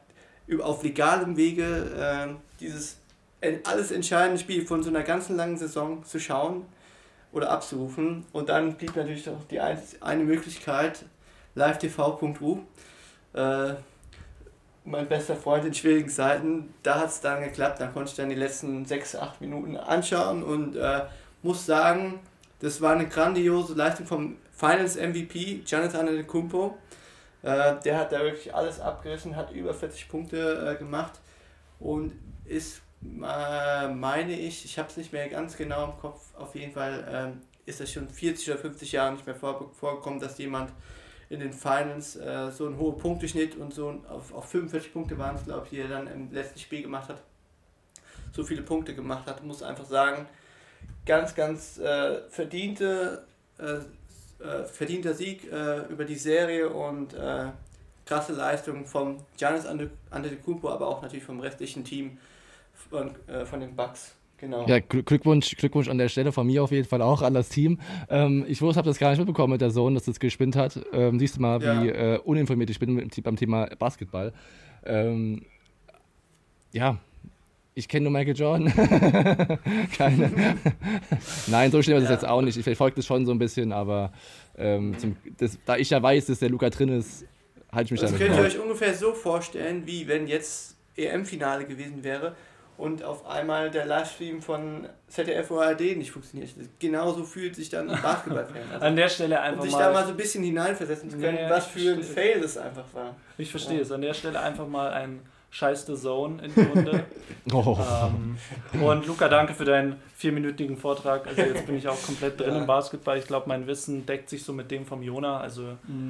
auf legalem Wege dieses alles entscheidende Spiel von so einer ganzen langen Saison zu schauen oder abzurufen. Und dann blieb natürlich noch die ein, eine Möglichkeit, livetv.ru. Äh, mein bester Freund in schwierigen Zeiten, da hat es dann geklappt. Dann konnte ich dann die letzten 6, 8 Minuten anschauen und äh, muss sagen, das war eine grandiose Leistung vom Finals MVP, Jonathan Antetokounmpo. Äh, der hat da wirklich alles abgerissen, hat über 40 Punkte äh, gemacht und ist äh, meine ich, ich habe es nicht mehr ganz genau im Kopf, auf jeden Fall ähm, ist es schon 40 oder 50 Jahre nicht mehr vor, vorgekommen, dass jemand in den Finals äh, so einen hohen Punkteschnitt und so ein- auf, auf 45 Punkte waren es, glaube ich, die er dann im letzten Spiel gemacht hat, so viele Punkte gemacht hat, muss einfach sagen, ganz, ganz äh, verdiente, äh, äh, verdienter Sieg äh, über die Serie und krasse Leistung vom Giannis Ante- Antetokounmpo, aber auch natürlich vom restlichen Team von, äh, von den Bucks. Genau. Ja, Gl- Glückwunsch, Glückwunsch an der Stelle von mir auf jeden Fall auch an das Team. Ähm, ich wusste, habe das gar nicht mitbekommen mit der Zone, dass das gespinnt hat. Ähm, siehst du mal, Ja. wie äh, uninformiert ich bin beim Thema Basketball. Ähm, ja, ich kenne nur Michael Jordan. Keine. Nein, so schlimm ist es Ja. jetzt auch nicht. Ich verfolge das schon so ein bisschen, aber ähm, zum, das, da ich ja weiß, dass der Luca drin ist, halte ich mich Das damit könnt ihr euch ungefähr so vorstellen, wie wenn jetzt EM-Finale gewesen wäre und auf einmal der Livestream von ZDF ARD nicht funktioniert. Genauso fühlt sich dann ein Basketballfan. Also, An der Stelle um einfach sich mal, da mal so ein bisschen hineinversetzen zu können, Ja, ja, was für ein. Fail das einfach war. ich verstehe es, an der Stelle einfach mal ein Scheiß the Zone in die Runde. Oh. ähm, und Luca, danke für deinen vierminütigen Vortrag. Also jetzt bin ich auch komplett drin Ja. im Basketball. Ich glaube, mein Wissen deckt sich so mit dem vom Jona. Also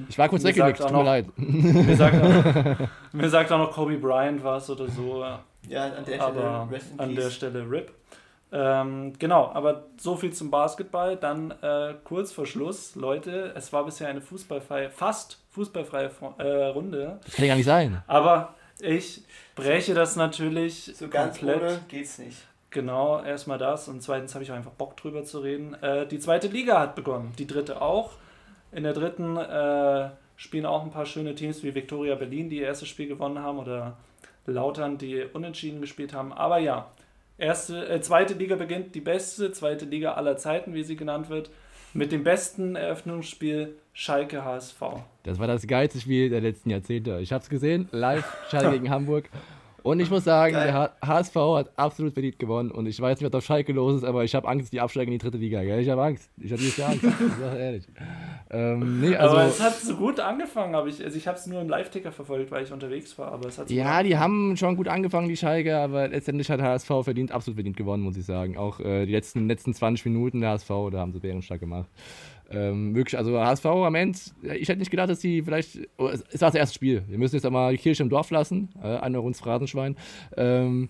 Ich war kurz Mir weggelegt, sagt tut mir leid. mir sagt auch, mir sagt auch noch Kobe Bryant was oder so. Ja, an der Stelle aber Rest in an der. Stelle RIP. Ähm, genau, aber so viel zum Basketball. Dann äh, kurz vor Schluss, Leute, es war bisher eine fußballfreie, fast fußballfreie äh, Runde. Das kann ja gar nicht sein. Aber ich breche das natürlich So ganz komplett. ohne geht's nicht. Genau, erstmal das und zweitens habe ich auch einfach Bock drüber zu reden. Äh, die zweite Liga hat begonnen, die dritte auch. In der dritten äh, spielen auch ein paar schöne Teams wie Viktoria Berlin, die ihr erstes Spiel gewonnen haben, oder Lautern, die unentschieden gespielt haben. Aber ja, erste, äh, zweite Liga beginnt, die beste zweite Liga aller Zeiten, wie sie genannt wird, mit dem besten Eröffnungsspiel Schalke HSV. Das war das geilste Spiel der letzten Jahrzehnte. Ich habe es gesehen, live, Schalke gegen Hamburg. Und ich muss sagen, Geil. der HSV hat absolut verdient gewonnen. Und ich weiß nicht, was auf Schalke los ist, aber ich habe Angst, die absteigen in die dritte Liga. Gell? Ich habe Angst. Ich habe dieses Jahr Angst. Ich sag ehrlich. Ähm, nee, aber also, es hat so gut angefangen, aber ich, also ich habe es nur im Live-Ticker verfolgt, weil ich unterwegs war. Aber es hat so ja, die haben schon gut angefangen, die Schalke, aber letztendlich hat HSV verdient, absolut verdient gewonnen, muss ich sagen. Auch äh, die letzten, letzten 20 Minuten der HSV, da haben sie bärenstark gemacht. Ähm, wirklich, also HSV am Ende, ich hätte nicht gedacht, dass die vielleicht, oh, es es war das erste Spiel. Wir müssen jetzt einmal die Kirche im Dorf lassen, äh, einer uns Phrasenschwein. Ähm,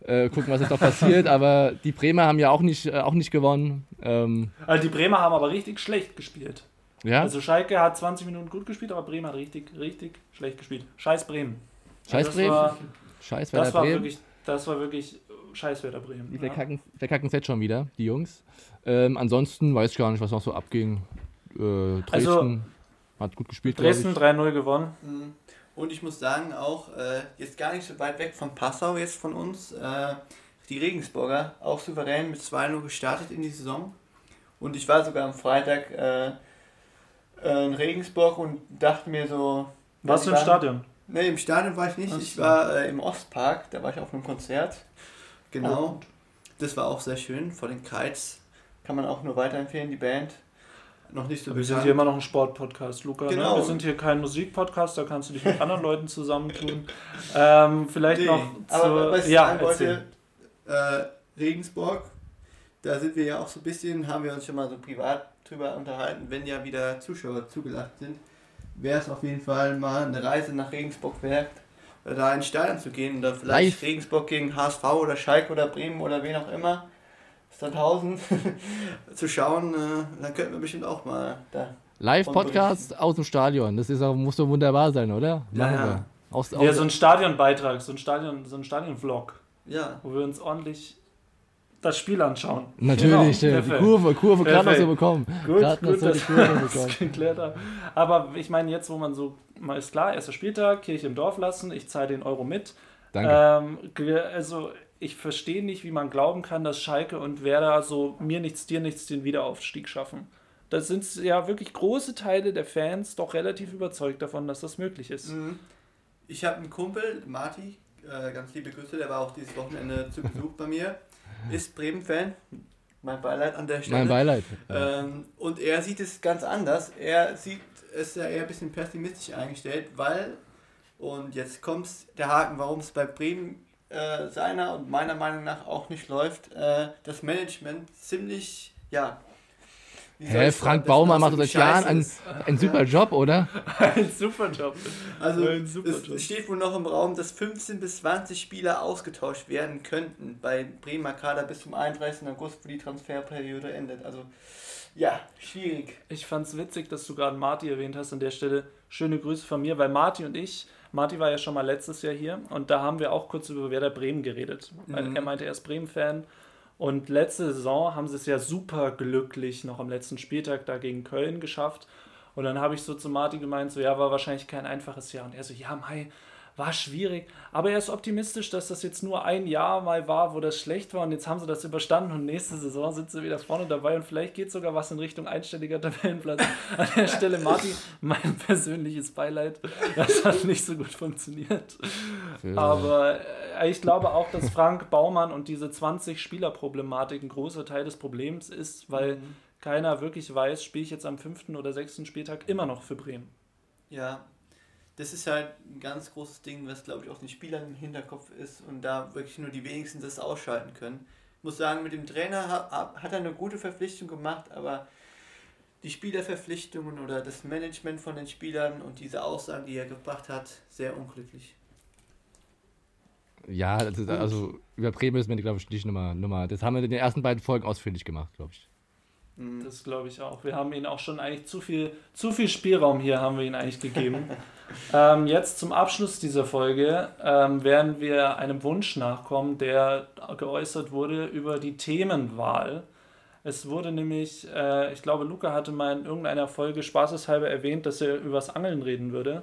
äh, gucken, was jetzt noch passiert, aber die Bremer haben ja auch nicht, äh, auch nicht gewonnen. Ähm, Also die Bremer haben aber richtig schlecht gespielt. ja, Also Schalke hat 20 Minuten gut gespielt, aber Bremen hat richtig, richtig schlecht gespielt. Scheiß Bremen. scheiß das Bremen, War, scheiß das, war Bremen. wirklich, das war wirklich scheiß Werder Bremen. Die Ja. verkacken, verkacken jetzt schon wieder, die Jungs. Ähm, ansonsten weiß ich gar nicht, was noch so abging. Äh, Dresden Also, hat gut gespielt, Dresden ich. 3-0 gewonnen. Mhm. Und ich muss sagen, auch äh, jetzt gar nicht so weit weg von Passau jetzt von uns, äh, die Regensburger auch souverän mit 2-0 gestartet in die Saison. Und ich war sogar am Freitag äh, äh, in Regensburg und dachte mir so... Warst du im Stadion? Nee, im Stadion war ich nicht. Ich war äh, im Ostpark, da war ich auf einem Konzert. Genau. Das war auch sehr schön. Vor den Kites kann man auch nur weiterempfehlen, die Band. Noch nicht so Wir sind hier immer noch ein Sportpodcast, Luca. Genau. Ne? Wir sind hier kein Musikpodcast, da kannst du dich mit anderen Leuten zusammentun. Ähm, vielleicht Nee, noch zu. aber was ich ja, sagen erzähl. wollte, äh, Regensburg, da sind wir ja auch so ein bisschen, haben wir uns schon mal so privat drüber unterhalten, wenn ja wieder Zuschauer zugelassen sind, wäre es auf jeden Fall mal eine Reise nach Regensburg wert, da ins Stadion zu gehen und dann vielleicht Live. Regensburg gegen HSV oder Schalke oder Bremen oder wen auch immer, Sandhausen zu schauen, äh, dann könnten wir bestimmt auch mal da. Live-Podcast aus dem Stadion. Das ist auch, muss doch wunderbar sein, oder? Ja, ja. wir. Aus, Ja, aus, so ein Stadionbeitrag, so ein Stadion, so ein Stadionvlog, Ja, wo wir uns ordentlich das Spiel anschauen. natürlich, Genau, äh, die. Kurve, Kurve gerade noch so bekommen. Gut, Gerade noch gut, so die Kurve das bekommen. Aber ich meine, jetzt, wo man so, mal ist klar, erster Spieltag, Kirche im Dorf lassen, ich zahle den Euro mit. Danke. Ähm, also, ich verstehe nicht, wie man glauben kann, dass Schalke und Werder so mir nichts, dir nichts den Wiederaufstieg schaffen. Da sind ja wirklich große Teile der Fans doch relativ überzeugt davon, dass das möglich ist. Mhm. Ich habe einen Kumpel, Marty, äh, ganz liebe Grüße, der war auch dieses Wochenende zu Besuch bei mir, ist Bremen-Fan. Mein Beileid an der Stelle. mein Beileid. Ähm, und er sieht es ganz anders. Er sieht es ja eher ein bisschen pessimistisch eingestellt, weil, und jetzt kommt der Haken, warum es bei Bremen äh, seiner und meiner Meinung nach auch nicht läuft, äh, das Management ziemlich, ja. Hä, Frank Baumann macht seit Jahren einen, ist. einen super Job, oder? Ein super Job. Also Ein super Job. es steht wohl noch im Raum, dass 15 bis 20 Spieler ausgetauscht werden könnten bei Bremer Kader bis zum 31. August, wo die Transferperiode endet. Also ja, schwierig. Ich fand's witzig, dass du gerade Marty erwähnt hast an der Stelle. Schöne Grüße von mir, weil Marty und ich, Marty war ja schon mal letztes Jahr hier und da haben wir auch kurz über Werder Bremen geredet. Mhm. Er meinte, er ist Bremen-Fan. Und letzte Saison haben sie es ja super glücklich noch am letzten Spieltag da gegen Köln geschafft. Und dann habe ich so zu Marty gemeint, so ja, war wahrscheinlich kein einfaches Jahr. Und er so, ja, Mai, war schwierig. Aber er ist optimistisch, dass das jetzt nur ein Jahr mal war, wo das schlecht war. Und jetzt haben sie das überstanden und nächste Saison sind sie wieder vorne dabei. Und vielleicht geht sogar was in Richtung einstelliger Tabellenplatz. An der Stelle, Marty, mein persönliches Beileid. Das hat nicht so gut funktioniert. Aber äh, ich glaube auch, dass Frank Baumann und diese 20-Spieler-Problematik ein großer Teil des Problems ist, weil keiner wirklich weiß, spiele ich jetzt am fünften oder sechsten Spieltag immer noch für Bremen. Ja, das ist halt ein ganz großes Ding, was glaube ich auch den Spielern im Hinterkopf ist und da wirklich nur die wenigsten das ausschalten können. Ich muss sagen, mit dem Trainer hat, er eine gute Verpflichtung gemacht, aber die Spielerverpflichtungen oder das Management von den Spielern und diese Aussagen, die er gebracht hat, sehr unglücklich. Ja, das ist, also über Bremen müssen wir, glaube ich, nicht nochmal, nochmal. Das haben wir in den ersten beiden Folgen ausführlich gemacht, glaube ich. Mhm. Das glaube ich auch. Wir haben ihnen auch schon eigentlich zu viel, zu viel Spielraum hier haben wir ihnen eigentlich gegeben. ähm, jetzt zum Abschluss dieser Folge ähm, werden wir einem Wunsch nachkommen, der geäußert wurde über die Themenwahl. Es wurde nämlich, äh, ich glaube, Luca hatte mal in irgendeiner Folge spaßeshalber erwähnt, dass er übers Angeln reden würde.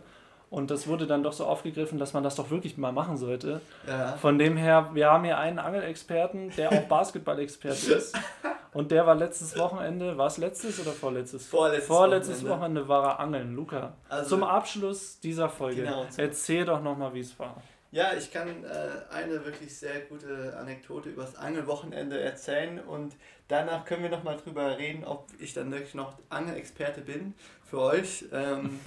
Und das wurde dann doch so aufgegriffen, dass man das doch wirklich mal machen sollte. Ja. Von dem her, wir haben hier einen Angelexperten, der auch Basketball-Experte ist. Und der war letztes Wochenende, war es letztes oder vorletztes? Vorletztes Vorletztes Wochenende. Wochenende war er angeln. Luca, Also- zum Abschluss dieser Folge, Genau, erzähl doch nochmal, wie es war. Ja, ich kann äh, eine wirklich sehr gute Anekdote über das Angelwochenende erzählen und danach können wir nochmal drüber reden, ob ich dann wirklich noch Angelexperte bin für euch. Ähm,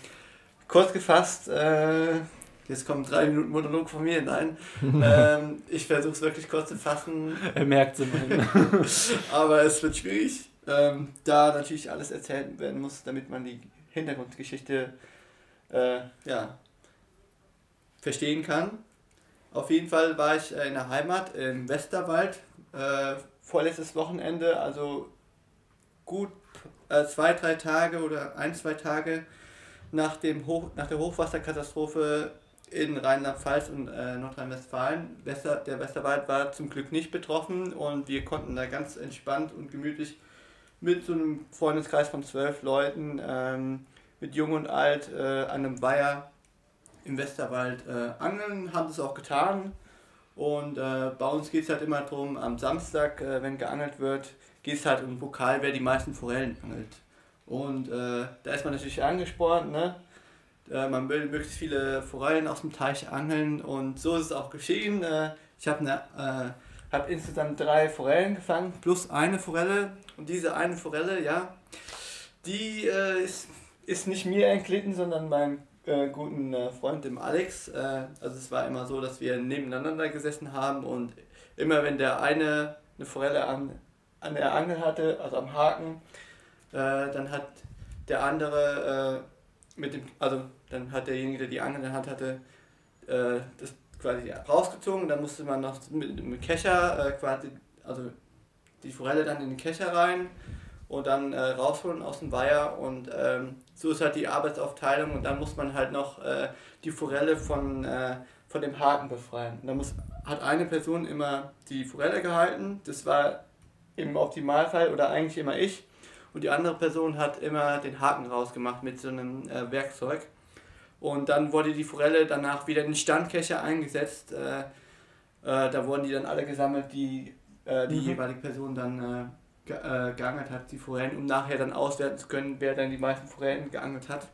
kurz gefasst, äh, jetzt kommen drei Minuten Monolog von mir, nein. ähm, ich versuche es wirklich kurz zu fassen, Er merkt es immerhin. aber es wird schwierig, ähm, da natürlich alles erzählt werden muss, damit man die Hintergrundgeschichte äh, ja, verstehen kann. Auf jeden Fall war ich in der Heimat im Westerwald, äh, vorletztes Wochenende, also gut äh, zwei, drei Tage oder ein, zwei Tage nach, dem Hoch, nach der Hochwasserkatastrophe in Rheinland-Pfalz und äh, Nordrhein-Westfalen. Wester, der Westerwald war zum Glück nicht betroffen und wir konnten da ganz entspannt und gemütlich mit so einem Freundeskreis von zwölf Leuten, ähm, mit Jung und Alt, äh, an einem Weiher im Westerwald äh, angeln, haben das auch getan. Und äh, bei uns geht es halt immer darum, am Samstag, äh, wenn geangelt wird, geht es halt um Pokal, wer die meisten Forellen angelt. Und äh, da ist man natürlich angespornt, ne? Äh, man will möglichst viele Forellen aus dem Teich angeln und so ist es auch geschehen. Äh, ich habe ne, äh, hab insgesamt drei Forellen gefangen, plus eine Forelle. Und diese eine Forelle, ja, die äh, ist, ist nicht mir entglitten, sondern meinem äh, guten Freund, dem Alex. Also es war immer so, dass wir nebeneinander gesessen haben und immer wenn der eine eine Forelle an, an der Angel hatte, also am Haken, äh, dann hat der andere mit dem, also dann hat derjenige, der die Angel in der Hand hatte, äh, das quasi rausgezogen. Dann musste man noch mit dem Kescher äh, quasi, also die Forelle dann in den Kescher rein und dann äh, rausholen aus dem Weiher und ähm, so ist halt die Arbeitsaufteilung und dann muss man halt noch äh, die Forelle von, äh, von dem Haken befreien. Und dann muss, hat eine Person immer die Forelle gehalten, das war im Optimalfall oder eigentlich immer ich und die andere Person hat immer den Haken rausgemacht mit so einem äh, Werkzeug. Und dann wurde die Forelle danach wieder in den Standkescher eingesetzt. Äh, äh, da wurden die dann alle gesammelt, die äh, die Mhm. jeweilige Person dann äh, ge äh, geangelt hat, die Forellen, um nachher dann auswerten zu können, wer dann die meisten Forellen geangelt hat.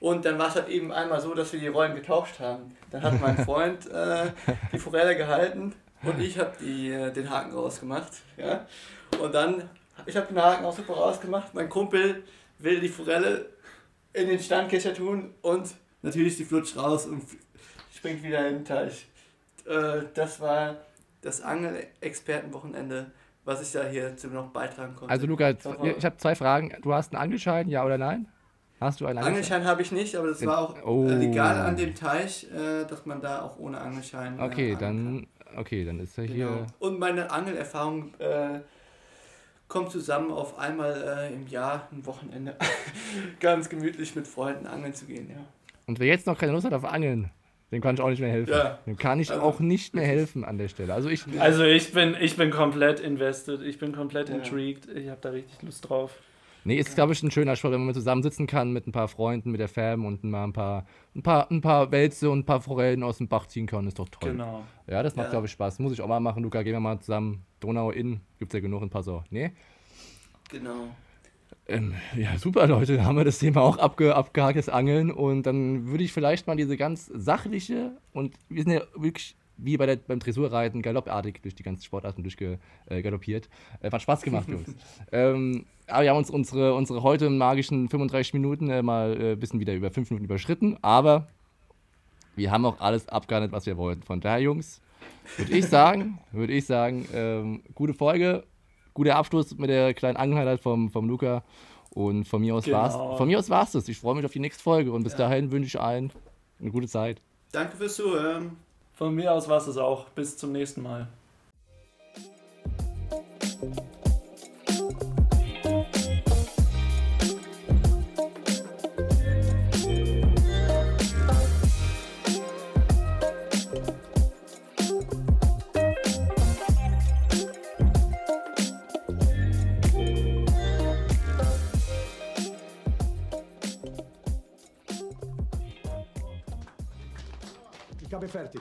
Und dann war es halt eben einmal so, dass wir die Rollen getauscht haben. Dann hat mein Freund die Forelle gehalten und ich habe äh, den Haken rausgemacht. Ja? Und dann, ich habe den Haken auch super rausgemacht. Mein Kumpel will die Forelle in den Standkescher tun und natürlich die flutscht raus und springt wieder in den Teich. äh, das war das Angelexpertenwochenende, was ich da hier noch beitragen konnte. Also Luca, Ich ich habe zwei Fragen. Du hast einen Angelschein, ja oder nein? Hast du einen Angelschein? Angelschein habe ich nicht, aber das war auch Oh. äh, legal an dem Teich, äh, dass man da auch ohne Angelschein. Okay, dann, okay, dann ist er kann. hier. Genau. Und meine Angelerfahrung äh, kommt zusammen auf einmal äh, im Jahr ein Wochenende ganz gemütlich mit Freunden angeln zu gehen. Ja. Und wer jetzt noch keine Lust hat auf Angeln, dem kann ich auch nicht mehr helfen. Ja. Dem kann ich Also- auch nicht mehr helfen an der Stelle. Also ich, Also ich bin, ich bin komplett invested, ich bin komplett Ja. intrigued, ich habe da richtig Lust drauf. Nee, ist glaube ich ein schöner Sport, wenn man zusammensitzen kann mit ein paar Freunden, mit der Fam und mal ein paar, ein paar, ein paar Wälze und ein paar Forellen aus dem Bach ziehen kann, ist doch toll. Genau. Ja, das macht Ja. glaube ich Spaß. Muss ich auch mal machen, Luca. Gehen wir mal zusammen. Donau in, gibt's ja genug in Passau. Nee? Genau. Ähm, ja, super, Leute. Haben wir das Thema auch abge abgehakt, das Angeln. Und dann würde ich vielleicht mal diese ganz sachliche und wir sind ja wirklich wie bei der, beim Dressurreiten galoppartig durch die ganzen Sportarten durchgaloppiert. Äh, hat Spaß gemacht, Jungs. ähm, aber wir haben uns unsere, unsere heute magischen 35 Minuten äh, mal ein äh, bisschen wieder über 5 Minuten überschritten. Aber wir haben auch alles abgehandelt, was wir wollten. Von daher, Jungs, würde ich sagen, würde ich sagen, ähm, gute Folge, guter Abschluss mit der kleinen Angehaltenheit vom, vom Luca. Und von mir aus Genau. war's. Von mir aus war's das. Ich freue mich auf die nächste Folge und bis dahin wünsche ich allen eine gute Zeit. Danke fürs Zuhören. Von mir aus war es auch. Bis zum nächsten Mal. Ich habe fertig.